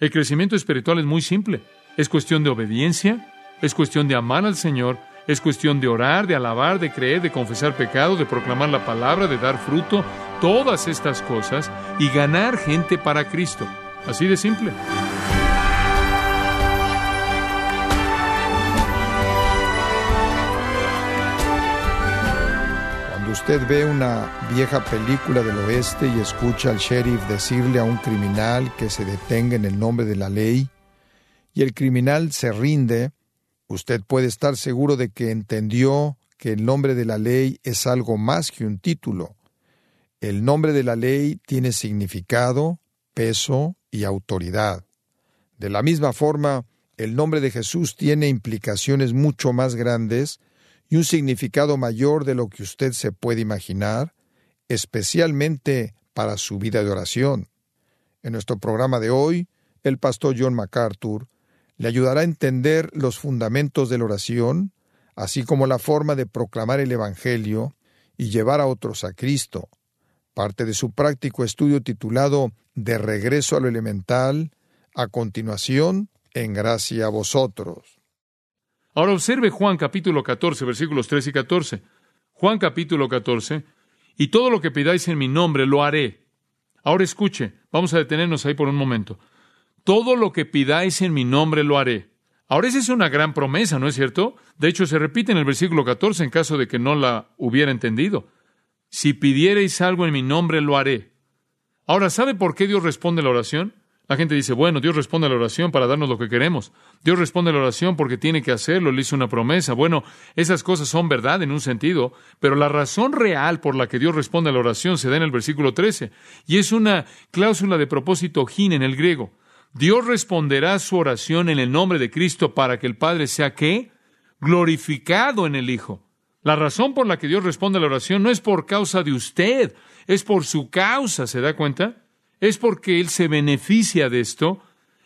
El crecimiento espiritual es muy simple. Es cuestión de obediencia, es cuestión de amar al Señor, es cuestión de orar, de alabar, de creer, de confesar pecado, de proclamar la palabra, de dar fruto, todas estas cosas y ganar gente para Cristo. Así de simple. Usted ve una vieja película del oeste y escucha al sheriff decirle a un criminal que se detenga en el nombre de la ley, y el criminal se rinde, usted puede estar seguro de que entendió que el nombre de la ley es algo más que un título. El nombre de la ley tiene significado, peso y autoridad. De la misma forma, el nombre de Jesús tiene implicaciones mucho más grandes y un significado mayor de lo que usted se puede imaginar, especialmente para su vida de oración. En nuestro programa de hoy, el pastor John MacArthur le ayudará a entender los fundamentos de la oración, así como la forma de proclamar el Evangelio y llevar a otros a Cristo. Parte de su práctico estudio titulado De regreso a lo elemental, a continuación, en gracia a vosotros. Ahora observe Juan capítulo 14, versículos 3 y 14. Juan capítulo 14, y todo lo que pidáis en mi nombre lo haré. Ahora escuche, vamos a detenernos ahí por un momento todo lo que pidáis en mi nombre lo haré. Ahora esa es una gran promesa, ¿no es cierto? De hecho, se repite en el versículo 14 en caso de que no la hubiera entendido. Si pidiereis algo en mi nombre, lo haré. Ahora, ¿sabe por qué Dios responde la oración? La gente dice, bueno, Dios responde a la oración para darnos lo que queremos. Dios responde a la oración porque tiene que hacerlo, le hizo una promesa. Bueno, esas cosas son verdad en un sentido, pero la razón real por la que Dios responde a la oración se da en el versículo 13, y es una cláusula de propósito gin en el griego. Dios responderá su oración en el nombre de Cristo para que el Padre sea qué? Glorificado en el Hijo. La razón por la que Dios responde a la oración no es por causa de usted, es por su causa, ¿se da cuenta? Es porque Él se beneficia de esto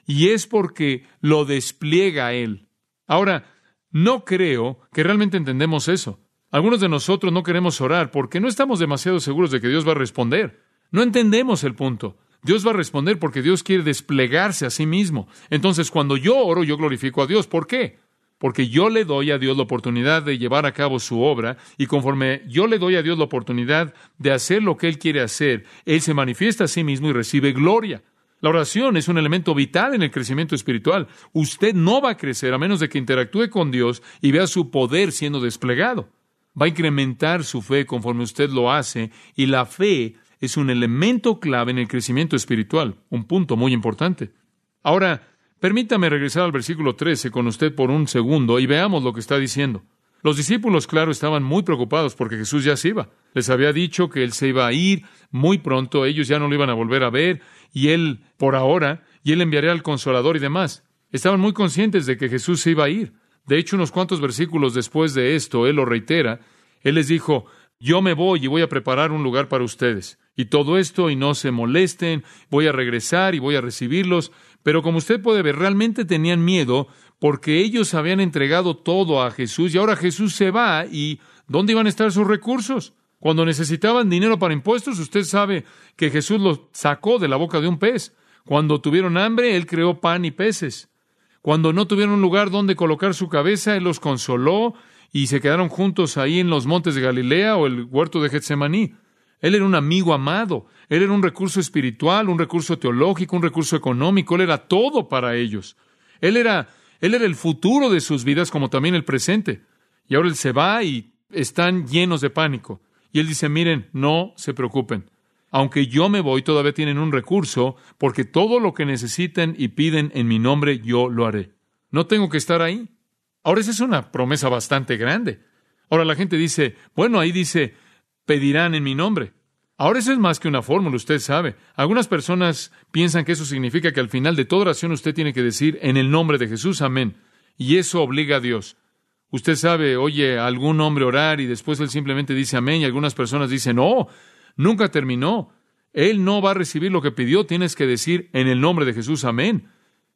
y es porque lo despliega a Él. Ahora, no creo que realmente entendemos eso. Algunos de nosotros no queremos orar porque no estamos demasiado seguros de que Dios va a responder. No entendemos el punto. Dios va a responder porque Dios quiere desplegarse a sí mismo. Entonces, cuando yo oro, yo glorifico a Dios. ¿Por qué? Porque yo le doy a Dios la oportunidad de llevar a cabo su obra y conforme yo le doy a Dios la oportunidad de hacer lo que Él quiere hacer, Él se manifiesta a sí mismo y recibe gloria. La oración es un elemento vital en el crecimiento espiritual. Usted no va a crecer a menos de que interactúe con Dios y vea su poder siendo desplegado. Va a incrementar su fe conforme usted lo hace y la fe es un elemento clave en el crecimiento espiritual, un punto muy importante. Ahora, permítame regresar al versículo 13 con usted por un segundo y veamos lo que está diciendo. Los discípulos, claro, estaban muy preocupados porque Jesús ya se iba. Les había dicho que Él se iba a ir muy pronto, ellos ya no lo iban a volver a ver, y Él, por ahora, y Él enviaría al consolador y demás. Estaban muy conscientes de que Jesús se iba a ir. De hecho, unos cuantos versículos después de esto, Él lo reitera. Él les dijo, yo me voy y voy a preparar un lugar para ustedes y todo esto y no se molesten, voy a regresar y voy a recibirlos. Pero como usted puede ver, realmente tenían miedo porque ellos habían entregado todo a Jesús y ahora Jesús se va y ¿dónde iban a estar sus recursos? Cuando necesitaban dinero para impuestos, usted sabe que Jesús los sacó de la boca de un pez. Cuando tuvieron hambre, Él creó pan y peces. Cuando no tuvieron un lugar donde colocar su cabeza, Él los consoló y se quedaron juntos ahí en los montes de Galilea o el huerto de Getsemaní. Él era un amigo amado, él era un recurso espiritual, un recurso teológico, un recurso económico, él era todo para ellos. Él era, él era el futuro de sus vidas como también el presente. Y ahora él se va y están llenos de pánico. Y él dice, miren, no se preocupen. Aunque yo me voy, todavía tienen un recurso, porque todo lo que necesiten y piden en mi nombre, yo lo haré. No tengo que estar ahí. Ahora esa es una promesa bastante grande. Ahora la gente dice, bueno, ahí dice, pedirán en mi nombre. Ahora eso es más que una fórmula, usted sabe. Algunas personas piensan que eso significa que al final de toda oración usted tiene que decir en el nombre de Jesús, amén. Y eso obliga a Dios. Usted sabe, oye algún hombre orar y después él simplemente dice amén y algunas personas dicen, no, nunca terminó. Él no va a recibir lo que pidió, tienes que decir en el nombre de Jesús, amén.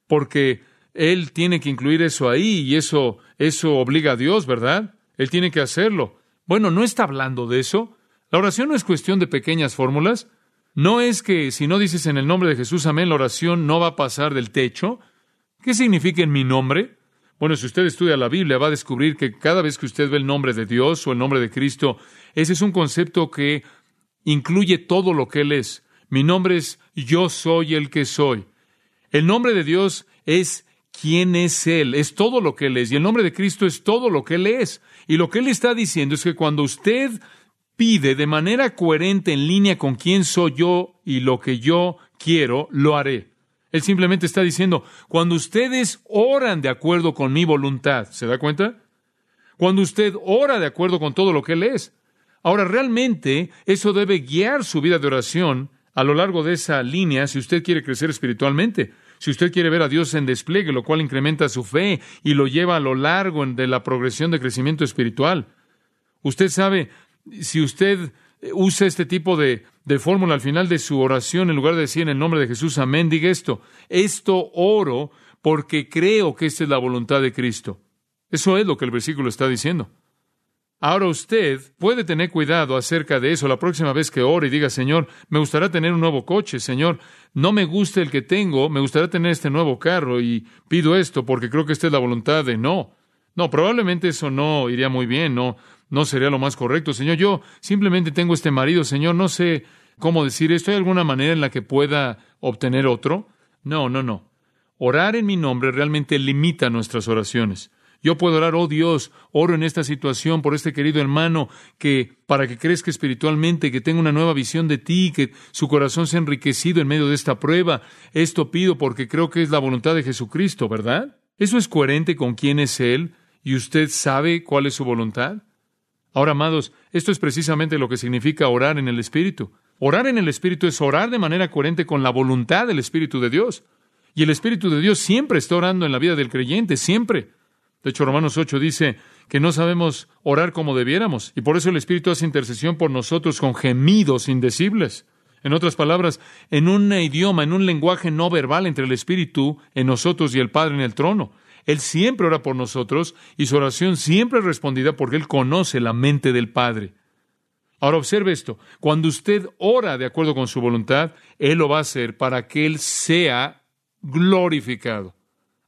Porque él tiene que incluir eso ahí y eso, eso obliga a Dios, ¿verdad? Él tiene que hacerlo. Bueno, no está hablando de eso. La oración no es cuestión de pequeñas fórmulas. No es que si no dices en el nombre de Jesús, amén, la oración no va a pasar del techo. ¿Qué significa en mi nombre? Bueno, si usted estudia la Biblia, va a descubrir que cada vez que usted ve el nombre de Dios o el nombre de Cristo, ese es un concepto que incluye todo lo que Él es. Mi nombre es yo soy el que soy. El nombre de Dios es quién es Él, es todo lo que Él es. Y el nombre de Cristo es todo lo que Él es. Y lo que Él está diciendo es que cuando usted pide de manera coherente en línea con quién soy yo y lo que yo quiero, lo haré. Él simplemente está diciendo, cuando ustedes oran de acuerdo con mi voluntad, ¿se da cuenta? Cuando usted ora de acuerdo con todo lo que Él es. Ahora, realmente eso debe guiar su vida de oración a lo largo de esa línea si usted quiere crecer espiritualmente. Si usted quiere ver a Dios en despliegue, lo cual incrementa su fe y lo lleva a lo largo de la progresión de crecimiento espiritual. Usted sabe, si usted usa este tipo de, fórmula al final de su oración, en lugar de decir en el nombre de Jesús, amén, diga esto, esto oro porque creo que esta es la voluntad de Cristo. Eso es lo que el versículo está diciendo. Ahora usted puede tener cuidado acerca de eso la próxima vez que ore y diga, Señor, me gustaría tener un nuevo coche, Señor, no me gusta el que tengo, me gustaría tener este nuevo carro y pido esto porque creo que esta es la voluntad de no. No, probablemente eso no iría muy bien, no, no sería lo más correcto. Señor, yo simplemente tengo este marido, Señor, no sé cómo decir esto. ¿Hay alguna manera en la que pueda obtener otro? No, no, no. Orar en mi nombre realmente limita nuestras oraciones. Yo puedo orar, oh Dios, oro en esta situación por este querido hermano que para que crezca espiritualmente, que tenga una nueva visión de ti, que su corazón sea enriquecido en medio de esta prueba. Esto pido porque creo que es la voluntad de Jesucristo, ¿verdad? ¿Eso es coherente con quién es Él y usted sabe cuál es su voluntad? Ahora, amados, esto es precisamente lo que significa orar en el Espíritu. Orar en el Espíritu es orar de manera coherente con la voluntad del Espíritu de Dios. Y el Espíritu de Dios siempre está orando en la vida del creyente, siempre. De hecho, Romanos 8 dice que no sabemos orar como debiéramos, y por eso el Espíritu hace intercesión por nosotros con gemidos indecibles. En otras palabras, en un idioma, en un lenguaje no verbal entre el Espíritu en nosotros y el Padre en el trono. Él siempre ora por nosotros y su oración siempre es respondida porque Él conoce la mente del Padre. Ahora observe esto, cuando usted ora de acuerdo con su voluntad, Él lo va a hacer para que Él sea glorificado.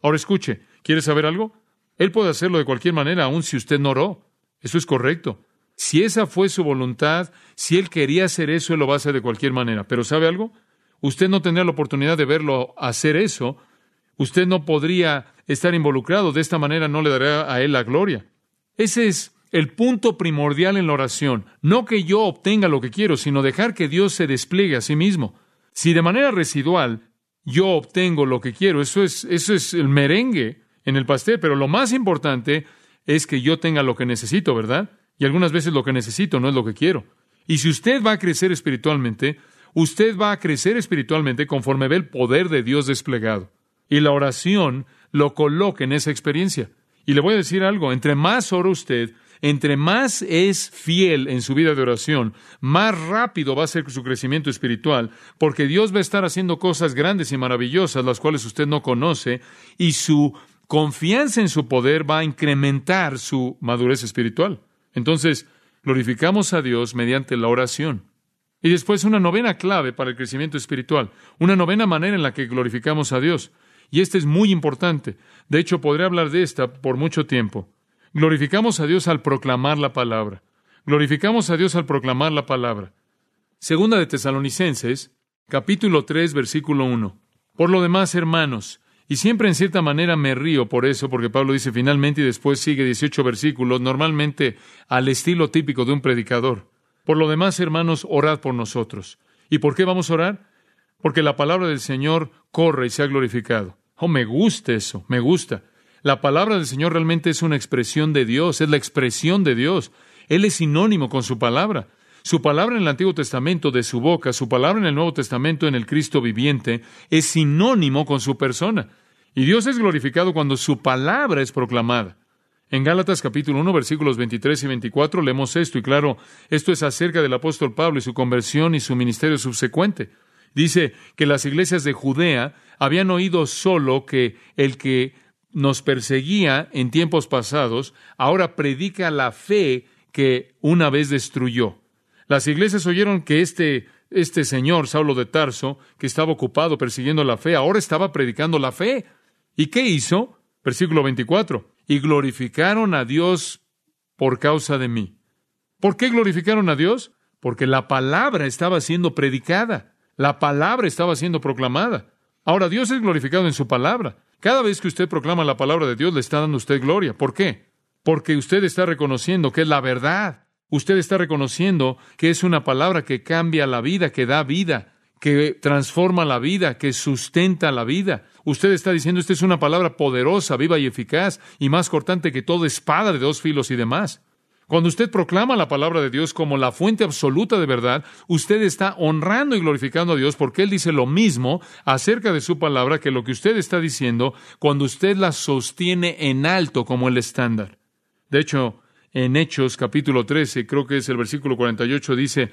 Ahora escuche, ¿quiere saber algo? Él puede hacerlo de cualquier manera, aun si usted no oró. Eso es correcto. Si esa fue su voluntad, si Él quería hacer eso, Él lo va a hacer de cualquier manera. Pero ¿sabe algo? Usted no tendrá la oportunidad de verlo hacer eso Usted no podría estar involucrado, de esta manera no le dará a Él la gloria. Ese es el punto primordial en la oración. No que yo obtenga lo que quiero, sino dejar que Dios se despliegue a sí mismo. Si de manera residual yo obtengo lo que quiero, eso es, eso es el merengue en el pastel, pero lo más importante es que yo tenga lo que necesito, ¿verdad? Y algunas veces lo que necesito no es lo que quiero. Y si usted va a crecer espiritualmente, usted va a crecer espiritualmente conforme ve el poder de Dios desplegado y la oración lo coloque en esa experiencia. Y le voy a decir algo, entre más ora usted, entre más es fiel en su vida de oración, más rápido va a ser su crecimiento espiritual, porque Dios va a estar haciendo cosas grandes y maravillosas, las cuales usted no conoce, y su confianza en su poder va a incrementar su madurez espiritual. Entonces, glorificamos a Dios mediante la oración. Y después una novena clave para el crecimiento espiritual, una novena manera en la que glorificamos a Dios. Y esta es muy importante. De hecho, podré hablar de esta por mucho tiempo. Glorificamos a Dios al proclamar la palabra. Glorificamos a Dios al proclamar la palabra. Segunda de Tesalonicenses, capítulo 3, versículo 1. Por lo demás, hermanos, y siempre en cierta manera me río por eso, porque Pablo dice finalmente y después sigue 18 versículos, normalmente al estilo típico de un predicador. Por lo demás, hermanos, orad por nosotros. ¿Y por qué vamos a orar? Porque la palabra del Señor corre y se ha glorificado. Oh, me gusta eso, me gusta. La palabra del Señor realmente es una expresión de Dios, es la expresión de Dios. Él es sinónimo con su palabra. Su palabra en el Antiguo Testamento de su boca, su palabra en el Nuevo Testamento en el Cristo viviente, es sinónimo con su persona. Y Dios es glorificado cuando su palabra es proclamada. En Gálatas capítulo 1 versículos 23 y 24 leemos esto, y claro, esto es acerca del apóstol Pablo y su conversión y su ministerio subsecuente. Dice que las iglesias de Judea habían oído solo que el que nos perseguía en tiempos pasados ahora predica la fe que una vez destruyó. Las iglesias oyeron que este Este señor, Saulo de Tarso, que estaba ocupado persiguiendo la fe, ahora estaba predicando la fe. ¿Y qué hizo? Versículo 24. Y glorificaron a Dios por causa de mí. ¿Por qué glorificaron a Dios? Porque la palabra estaba siendo predicada, la palabra estaba siendo proclamada. Ahora Dios es glorificado en su palabra. Cada vez que usted proclama la palabra de Dios, le está dando usted gloria. ¿Por qué? Porque usted está reconociendo que es la verdad. Usted está reconociendo que es una palabra que cambia la vida, que da vida, que transforma la vida, que sustenta la vida. Usted está diciendo, esta es una palabra poderosa, viva y eficaz, y más cortante que toda espada de dos filos y demás. Cuando usted proclama la palabra de Dios como la fuente absoluta de verdad, usted está honrando y glorificando a Dios porque Él dice lo mismo acerca de su palabra que lo que usted está diciendo cuando usted la sostiene en alto como el estándar. De hecho, en Hechos capítulo 13, creo que es el versículo 48, dice,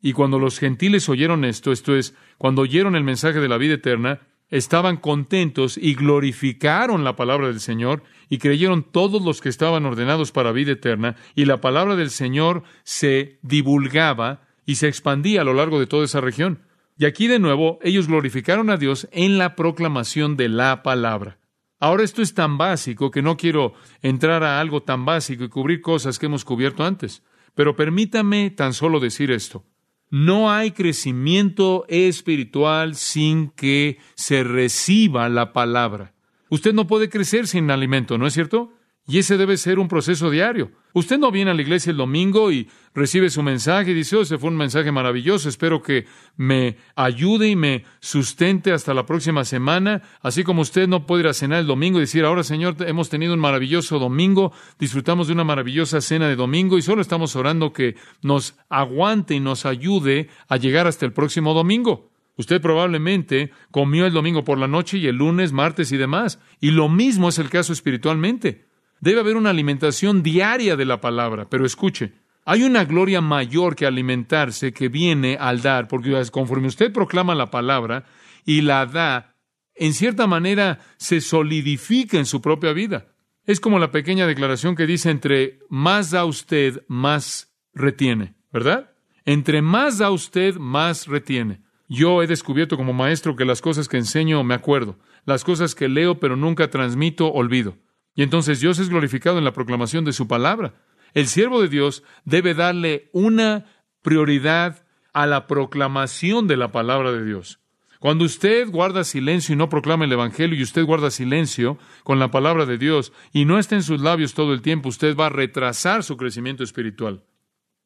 y cuando los gentiles oyeron esto, esto es, cuando oyeron el mensaje de la vida eterna, estaban contentos y glorificaron la palabra del Señor y creyeron todos los que estaban ordenados para vida eterna y la palabra del Señor se divulgaba y se expandía a lo largo de toda esa región. Y aquí de nuevo ellos glorificaron a Dios en la proclamación de la palabra. Ahora esto es tan básico que no quiero entrar a algo tan básico y cubrir cosas que hemos cubierto antes, pero permítame tan solo decir esto. No hay crecimiento espiritual sin que se reciba la palabra. Usted no puede crecer sin alimento, ¿no es cierto? Y ese debe ser un proceso diario. Usted no viene a la iglesia el domingo y recibe su mensaje y dice, oh, ese fue un mensaje maravilloso, espero que me ayude y me sustente hasta la próxima semana, así como usted no puede ir a cenar el domingo y decir, ahora Señor, hemos tenido un maravilloso domingo, disfrutamos de una maravillosa cena de domingo y solo estamos orando que nos aguante y nos ayude a llegar hasta el próximo domingo. Usted probablemente comió el domingo por la noche y el lunes, martes y demás. Y lo mismo es el caso espiritualmente. Debe haber una alimentación diaria de la palabra, pero escuche, hay una gloria mayor que alimentarse que viene al dar, porque conforme usted proclama la palabra y la da, en cierta manera se solidifica en su propia vida. Es como la pequeña declaración que dice, entre más da usted, más retiene, ¿verdad? Entre más da usted, más retiene. Yo he descubierto como maestro que las cosas que enseño me acuerdo, las cosas que leo pero nunca transmito, olvido. Y entonces Dios es glorificado en la proclamación de su palabra. El siervo de Dios debe darle una prioridad a la proclamación de la palabra de Dios. Cuando usted guarda silencio y no proclama el Evangelio y usted guarda silencio con la palabra de Dios y no está en sus labios todo el tiempo, usted va a retrasar su crecimiento espiritual.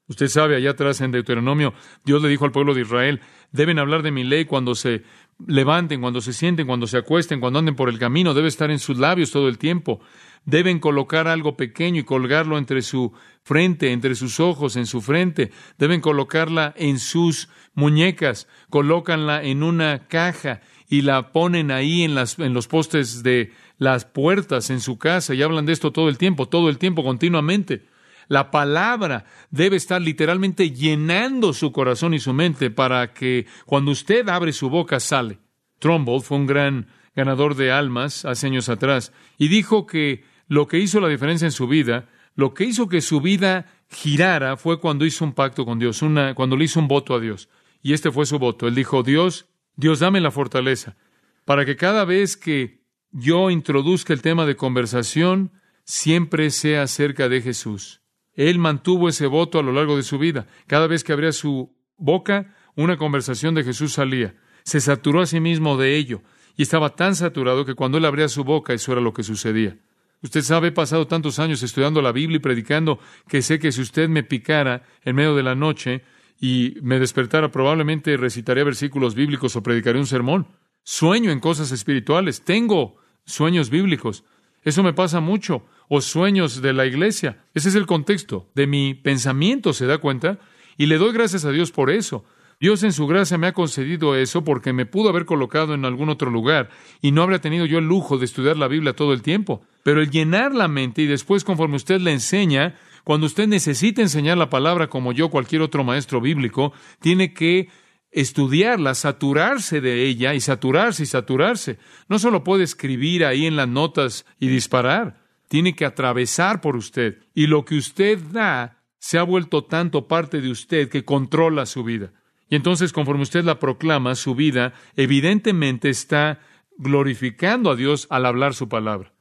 Usted sabe, allá atrás en Deuteronomio, Dios le dijo al pueblo de Israel, deben hablar de mi ley cuando se levanten, cuando se sienten, cuando se acuesten, cuando anden por el camino, debe estar en sus labios todo el tiempo. Deben colocar algo pequeño y colgarlo entre su frente, entre sus ojos, en su frente. Deben colocarla en sus muñecas, colócanla en una caja y la ponen ahí en, las, en los postes de las puertas en su casa y hablan de esto todo el tiempo, todo el tiempo, continuamente. La palabra debe estar literalmente llenando su corazón y su mente para que cuando usted abre su boca sale. Trumbull fue un gran ganador de almas hace años atrás y dijo que lo que hizo la diferencia en su vida, lo que hizo que su vida girara fue cuando hizo un pacto con Dios, cuando le hizo un voto a Dios. Y este fue su voto. Él dijo, Dios, Dios dame la fortaleza para que cada vez que yo introduzca el tema de conversación, siempre sea acerca de Jesús. Él mantuvo ese voto a lo largo de su vida. Cada vez que abría su boca, una conversación de Jesús salía. Se saturó a sí mismo de ello y estaba tan saturado que cuando él abría su boca eso era lo que sucedía. Usted sabe, he pasado tantos años estudiando la Biblia y predicando que sé que si usted me picara en medio de la noche y me despertara, probablemente recitaría versículos bíblicos o predicaría un sermón. Sueño en cosas espirituales, tengo sueños bíblicos. Eso me pasa mucho o sueños de la iglesia. Ese es el contexto de mi pensamiento, ¿se da cuenta? Y le doy gracias a Dios por eso. Dios en su gracia me ha concedido eso porque me pudo haber colocado en algún otro lugar y no habría tenido yo el lujo de estudiar la Biblia todo el tiempo. Pero el llenar la mente y después conforme usted le enseña, cuando usted necesita enseñar la palabra como yo, cualquier otro maestro bíblico, tiene que estudiarla, saturarse de ella y saturarse y saturarse. No solo puede escribir ahí en las notas y disparar tiene que atravesar por usted. Y lo que usted da se ha vuelto tanto parte de usted que controla su vida. Y entonces, conforme usted la proclama, su vida evidentemente está glorificando a Dios al hablar su palabra.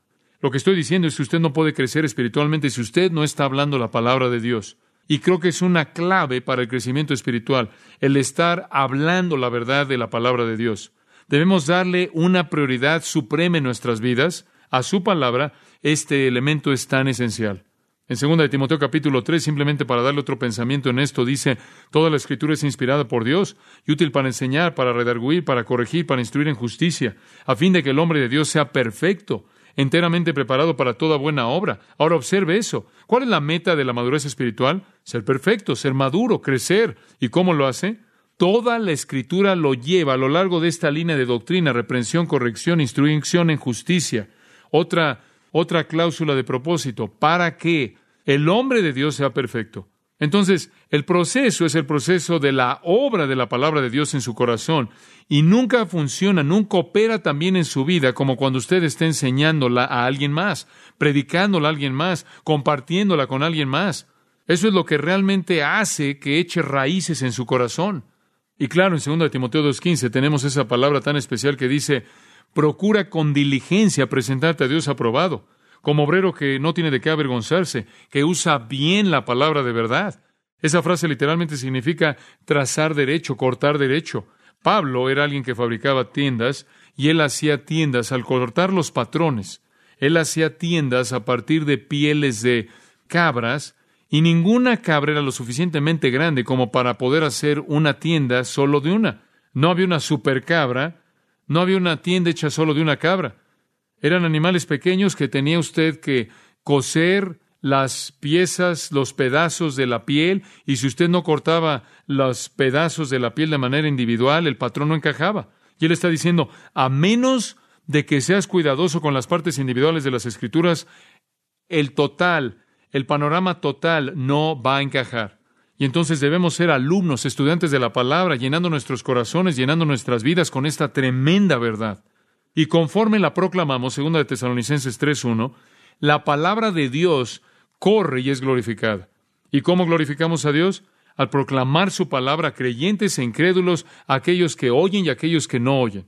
Lo que estoy diciendo es que usted no puede crecer espiritualmente si usted no está hablando la palabra de Dios. Y creo que es una clave para el crecimiento espiritual, el estar hablando la verdad de la palabra de Dios. Debemos darle una prioridad suprema en nuestras vidas a su palabra. Este elemento es tan esencial. En 2 de Timoteo capítulo 3, simplemente para darle otro pensamiento en esto, dice, toda la escritura es inspirada por Dios y útil para enseñar, para redarguir, para corregir, para instruir en justicia, a fin de que el hombre de Dios sea perfecto, enteramente preparado para toda buena obra. Ahora observe eso. ¿Cuál es la meta de la madurez espiritual? Ser perfecto, ser maduro, crecer. ¿Y cómo lo hace? Toda la escritura lo lleva a lo largo de esta línea de doctrina, reprensión, corrección, instrucción en justicia. Otra otra cláusula de propósito, para que el hombre de Dios sea perfecto. Entonces, el proceso es el proceso de la obra de la palabra de Dios en su corazón y nunca funciona, nunca opera tan bien en su vida como cuando usted está enseñándola a alguien más, predicándola a alguien más, compartiéndola con alguien más. Eso es lo que realmente hace que eche raíces en su corazón. Y claro, en 2 Timoteo 2.15 tenemos esa palabra tan especial que dice, Procura con diligencia presentarte a Dios aprobado, como obrero que no tiene de qué avergonzarse, que usa bien la palabra de verdad. Esa frase literalmente significa trazar derecho, cortar derecho. Pablo era alguien que fabricaba tiendas y él hacía tiendas al cortar los patrones. Él hacía tiendas a partir de pieles de cabras y ninguna cabra era lo suficientemente grande como para poder hacer una tienda solo de una. No había una supercabra no había una tienda hecha solo de una cabra. Eran animales pequeños que tenía usted que coser las piezas, los pedazos de la piel, y si usted no cortaba los pedazos de la piel de manera individual, el patrón no encajaba. Y él está diciendo, a menos de que seas cuidadoso con las partes individuales de las escrituras, el total, el panorama total no va a encajar. Y entonces debemos ser alumnos, estudiantes de la palabra, llenando nuestros corazones, llenando nuestras vidas con esta tremenda verdad. Y conforme la proclamamos, segunda de Tesalonicenses 3.1, la palabra de Dios corre y es glorificada. ¿Y cómo glorificamos a Dios? Al proclamar su palabra creyentes e incrédulos, aquellos que oyen y aquellos que no oyen.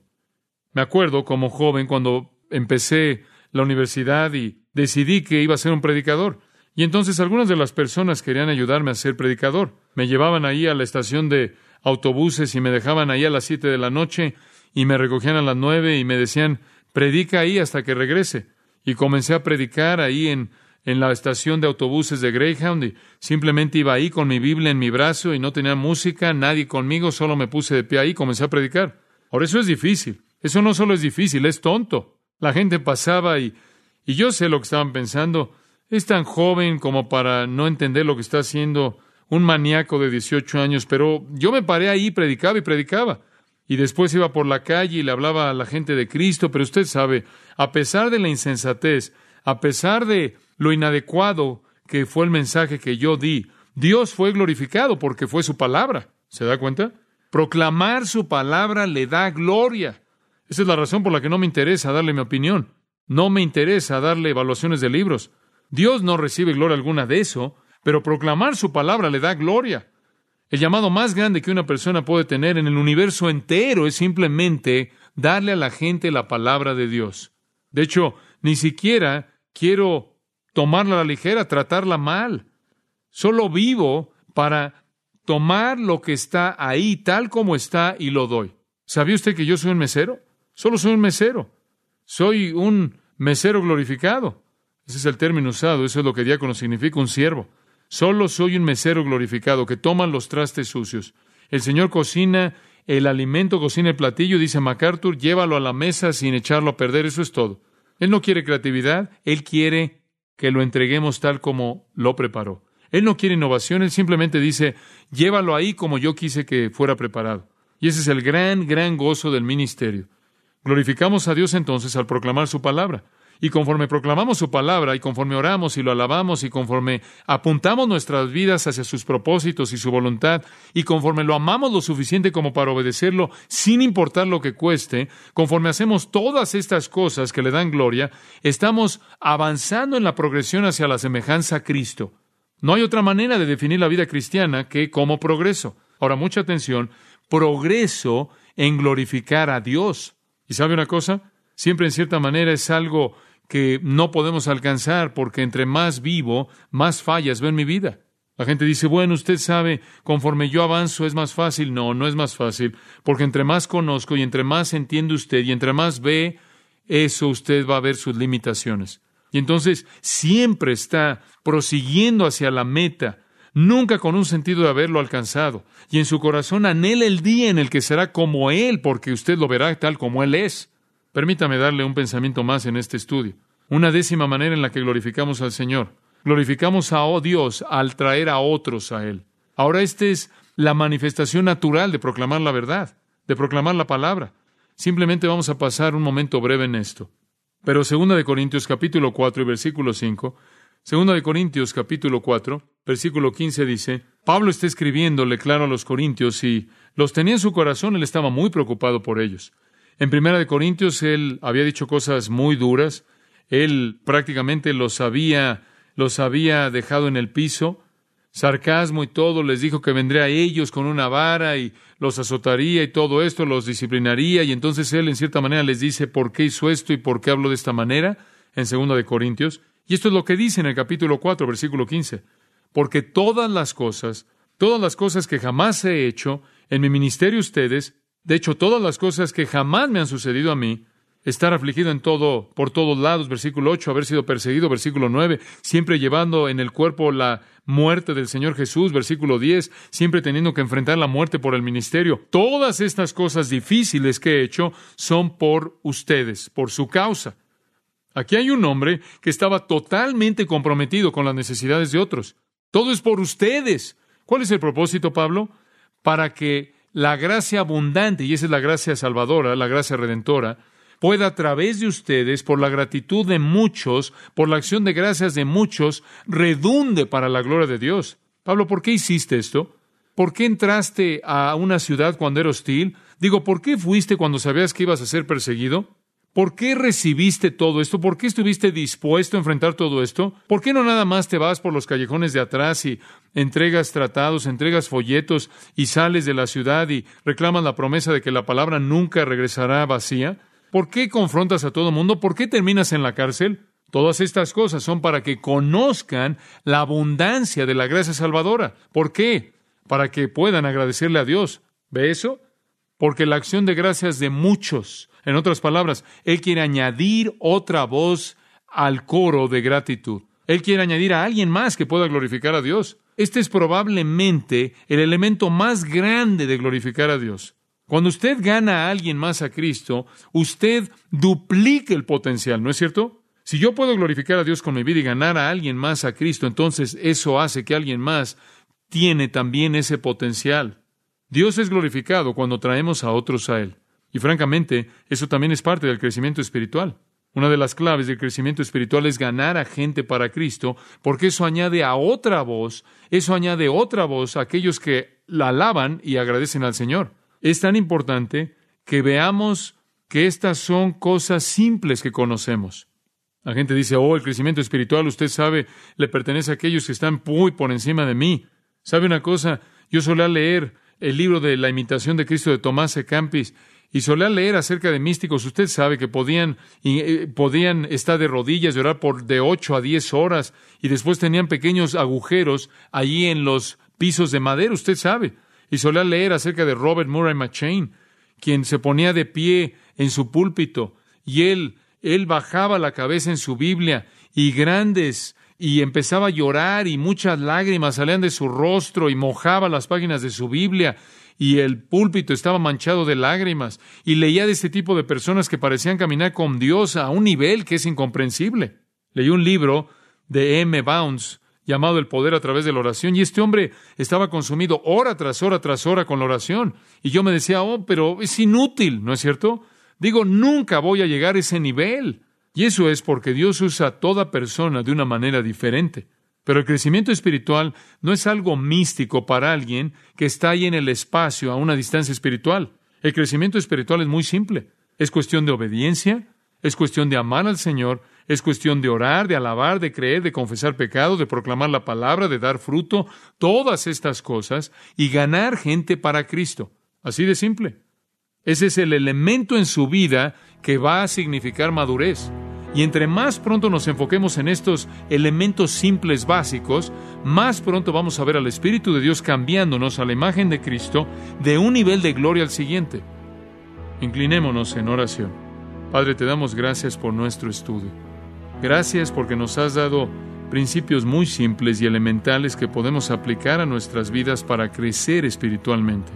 Me acuerdo como joven cuando empecé la universidad y decidí que iba a ser un predicador. Y entonces algunas de las personas querían ayudarme a ser predicador. Me llevaban ahí a la estación de autobuses y me dejaban ahí a las siete de la noche y me recogían a las nueve y me decían, predica ahí hasta que regrese. Y comencé a predicar ahí en, en la estación de autobuses de Greyhound y simplemente iba ahí con mi Biblia en mi brazo y no tenía música, nadie conmigo, solo me puse de pie ahí y comencé a predicar. Ahora eso es difícil. Eso no solo es difícil, es tonto. La gente pasaba y, y yo sé lo que estaban pensando. Es tan joven como para no entender lo que está haciendo un maníaco de 18 años, pero yo me paré ahí, predicaba y predicaba. Y después iba por la calle y le hablaba a la gente de Cristo, pero usted sabe, a pesar de la insensatez, a pesar de lo inadecuado que fue el mensaje que yo di, Dios fue glorificado porque fue su palabra. ¿Se da cuenta? Proclamar su palabra le da gloria. Esa es la razón por la que no me interesa darle mi opinión. No me interesa darle evaluaciones de libros. Dios no recibe gloria alguna de eso, pero proclamar su palabra le da gloria. El llamado más grande que una persona puede tener en el universo entero es simplemente darle a la gente la palabra de Dios. De hecho, ni siquiera quiero tomarla a la ligera, tratarla mal. Solo vivo para tomar lo que está ahí tal como está y lo doy. ¿Sabía usted que yo soy un mesero? Solo soy un mesero. Soy un mesero glorificado. Ese es el término usado, eso es lo que diácono significa, un siervo. Solo soy un mesero glorificado que toma los trastes sucios. El Señor cocina el alimento, cocina el platillo, dice MacArthur, llévalo a la mesa sin echarlo a perder, eso es todo. Él no quiere creatividad, Él quiere que lo entreguemos tal como lo preparó. Él no quiere innovación, Él simplemente dice, llévalo ahí como yo quise que fuera preparado. Y ese es el gran, gran gozo del ministerio. Glorificamos a Dios entonces al proclamar su palabra. Y conforme proclamamos su palabra y conforme oramos y lo alabamos y conforme apuntamos nuestras vidas hacia sus propósitos y su voluntad y conforme lo amamos lo suficiente como para obedecerlo sin importar lo que cueste, conforme hacemos todas estas cosas que le dan gloria, estamos avanzando en la progresión hacia la semejanza a Cristo. No hay otra manera de definir la vida cristiana que como progreso. Ahora, mucha atención, progreso en glorificar a Dios. ¿Y sabe una cosa? Siempre en cierta manera es algo que no podemos alcanzar porque entre más vivo, más fallas veo en mi vida. La gente dice, bueno, usted sabe, conforme yo avanzo es más fácil. No, no es más fácil, porque entre más conozco y entre más entiende usted y entre más ve eso, usted va a ver sus limitaciones. Y entonces siempre está prosiguiendo hacia la meta, nunca con un sentido de haberlo alcanzado. Y en su corazón anhela el día en el que será como Él, porque usted lo verá tal como Él es. Permítame darle un pensamiento más en este estudio. Una décima manera en la que glorificamos al Señor. Glorificamos a oh Dios al traer a otros a Él. Ahora esta es la manifestación natural de proclamar la verdad, de proclamar la palabra. Simplemente vamos a pasar un momento breve en esto. Pero segunda de Corintios capítulo 4 y versículo 5, segunda de Corintios capítulo 4, versículo 15 dice, Pablo está escribiéndole claro a los corintios y los tenía en su corazón, él estaba muy preocupado por ellos. En Primera de Corintios él había dicho cosas muy duras, él prácticamente los había, los había dejado en el piso, sarcasmo y todo, les dijo que vendría a ellos con una vara y los azotaría y todo esto, los disciplinaría, y entonces él en cierta manera les dice por qué hizo esto y por qué habló de esta manera, en Segunda de Corintios. Y esto es lo que dice en el capítulo 4, versículo 15. Porque todas las cosas, todas las cosas que jamás he hecho en mi ministerio ustedes, de hecho, todas las cosas que jamás me han sucedido a mí, estar afligido en todo, por todos lados, versículo 8, haber sido perseguido, versículo 9, siempre llevando en el cuerpo la muerte del Señor Jesús, versículo 10, siempre teniendo que enfrentar la muerte por el ministerio. Todas estas cosas difíciles que he hecho son por ustedes, por su causa. Aquí hay un hombre que estaba totalmente comprometido con las necesidades de otros. Todo es por ustedes. ¿Cuál es el propósito, Pablo? Para que la gracia abundante, y esa es la gracia salvadora, la gracia redentora, pueda a través de ustedes, por la gratitud de muchos, por la acción de gracias de muchos, redunde para la gloria de Dios. Pablo, ¿por qué hiciste esto? ¿Por qué entraste a una ciudad cuando era hostil? Digo, ¿por qué fuiste cuando sabías que ibas a ser perseguido? ¿Por qué recibiste todo esto? ¿Por qué estuviste dispuesto a enfrentar todo esto? ¿Por qué no nada más te vas por los callejones de atrás y entregas tratados, entregas folletos y sales de la ciudad y reclamas la promesa de que la palabra nunca regresará vacía? ¿Por qué confrontas a todo mundo? ¿Por qué terminas en la cárcel? Todas estas cosas son para que conozcan la abundancia de la gracia salvadora. ¿Por qué? Para que puedan agradecerle a Dios. ¿Ve eso? Porque la acción de gracias de muchos en otras palabras, Él quiere añadir otra voz al coro de gratitud. Él quiere añadir a alguien más que pueda glorificar a Dios. Este es probablemente el elemento más grande de glorificar a Dios. Cuando usted gana a alguien más a Cristo, usted duplica el potencial, ¿no es cierto? Si yo puedo glorificar a Dios con mi vida y ganar a alguien más a Cristo, entonces eso hace que alguien más tiene también ese potencial. Dios es glorificado cuando traemos a otros a Él. Y francamente, eso también es parte del crecimiento espiritual. Una de las claves del crecimiento espiritual es ganar a gente para Cristo, porque eso añade a otra voz, eso añade otra voz a aquellos que la alaban y agradecen al Señor. Es tan importante que veamos que estas son cosas simples que conocemos. La gente dice, oh, el crecimiento espiritual, usted sabe, le pertenece a aquellos que están muy por encima de mí. ¿Sabe una cosa? Yo solía leer el libro de la imitación de Cristo de Tomás de Campis y solía leer acerca de místicos. Usted sabe que podían, eh, podían estar de rodillas y orar por de ocho a diez horas y después tenían pequeños agujeros allí en los pisos de madera, usted sabe. Y solía leer acerca de Robert Murray McChain, quien se ponía de pie en su púlpito y él, él bajaba la cabeza en su Biblia y grandes y empezaba a llorar y muchas lágrimas salían de su rostro y mojaba las páginas de su Biblia y el púlpito estaba manchado de lágrimas, y leía de este tipo de personas que parecían caminar con Dios a un nivel que es incomprensible. Leí un libro de M. Bounds llamado El poder a través de la oración, y este hombre estaba consumido hora tras hora tras hora con la oración, y yo me decía, oh, pero es inútil, ¿no es cierto? Digo, nunca voy a llegar a ese nivel. Y eso es porque Dios usa a toda persona de una manera diferente. Pero el crecimiento espiritual no es algo místico para alguien que está ahí en el espacio a una distancia espiritual. El crecimiento espiritual es muy simple. Es cuestión de obediencia, es cuestión de amar al Señor, es cuestión de orar, de alabar, de creer, de confesar pecados, de proclamar la palabra, de dar fruto, todas estas cosas y ganar gente para Cristo. Así de simple. Ese es el elemento en su vida que va a significar madurez. Y entre más pronto nos enfoquemos en estos elementos simples básicos, más pronto vamos a ver al Espíritu de Dios cambiándonos a la imagen de Cristo de un nivel de gloria al siguiente. Inclinémonos en oración. Padre, te damos gracias por nuestro estudio. Gracias porque nos has dado principios muy simples y elementales que podemos aplicar a nuestras vidas para crecer espiritualmente.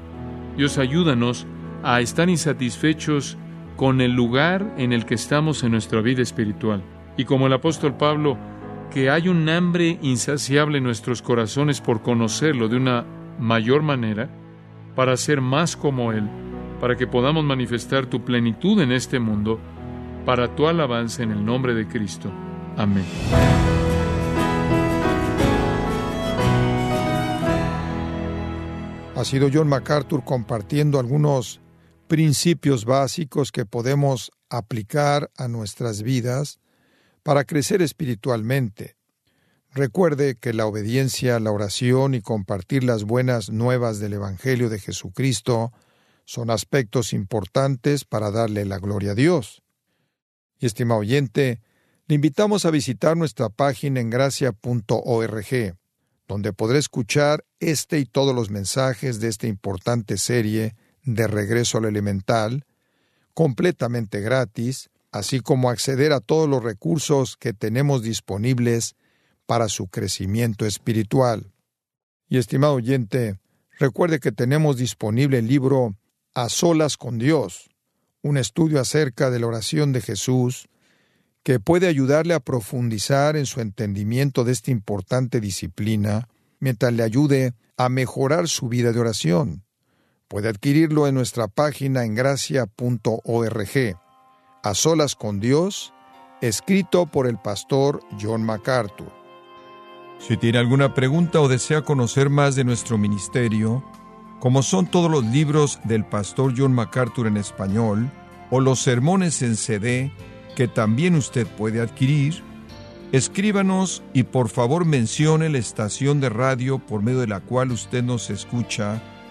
Dios, ayúdanos a estar insatisfechos con el lugar en el que estamos en nuestra vida espiritual. Y como el apóstol Pablo, que hay un hambre insaciable en nuestros corazones por conocerlo de una mayor manera, para ser más como Él, para que podamos manifestar tu plenitud en este mundo, para tu alabanza en el nombre de Cristo. Amén. Ha sido John MacArthur compartiendo algunos principios básicos que podemos aplicar a nuestras vidas para crecer espiritualmente. Recuerde que la obediencia, la oración y compartir las buenas nuevas del Evangelio de Jesucristo son aspectos importantes para darle la gloria a Dios. Y estimado oyente, le invitamos a visitar nuestra página en gracia.org, donde podrá escuchar este y todos los mensajes de esta importante serie de regreso al elemental, completamente gratis, así como acceder a todos los recursos que tenemos disponibles para su crecimiento espiritual. Y estimado oyente, recuerde que tenemos disponible el libro A solas con Dios, un estudio acerca de la oración de Jesús, que puede ayudarle a profundizar en su entendimiento de esta importante disciplina, mientras le ayude a mejorar su vida de oración. Puede adquirirlo en nuestra página en gracia.org. A solas con Dios, escrito por el pastor John MacArthur. Si tiene alguna pregunta o desea conocer más de nuestro ministerio, como son todos los libros del pastor John MacArthur en español, o los sermones en CD que también usted puede adquirir, escríbanos y por favor mencione la estación de radio por medio de la cual usted nos escucha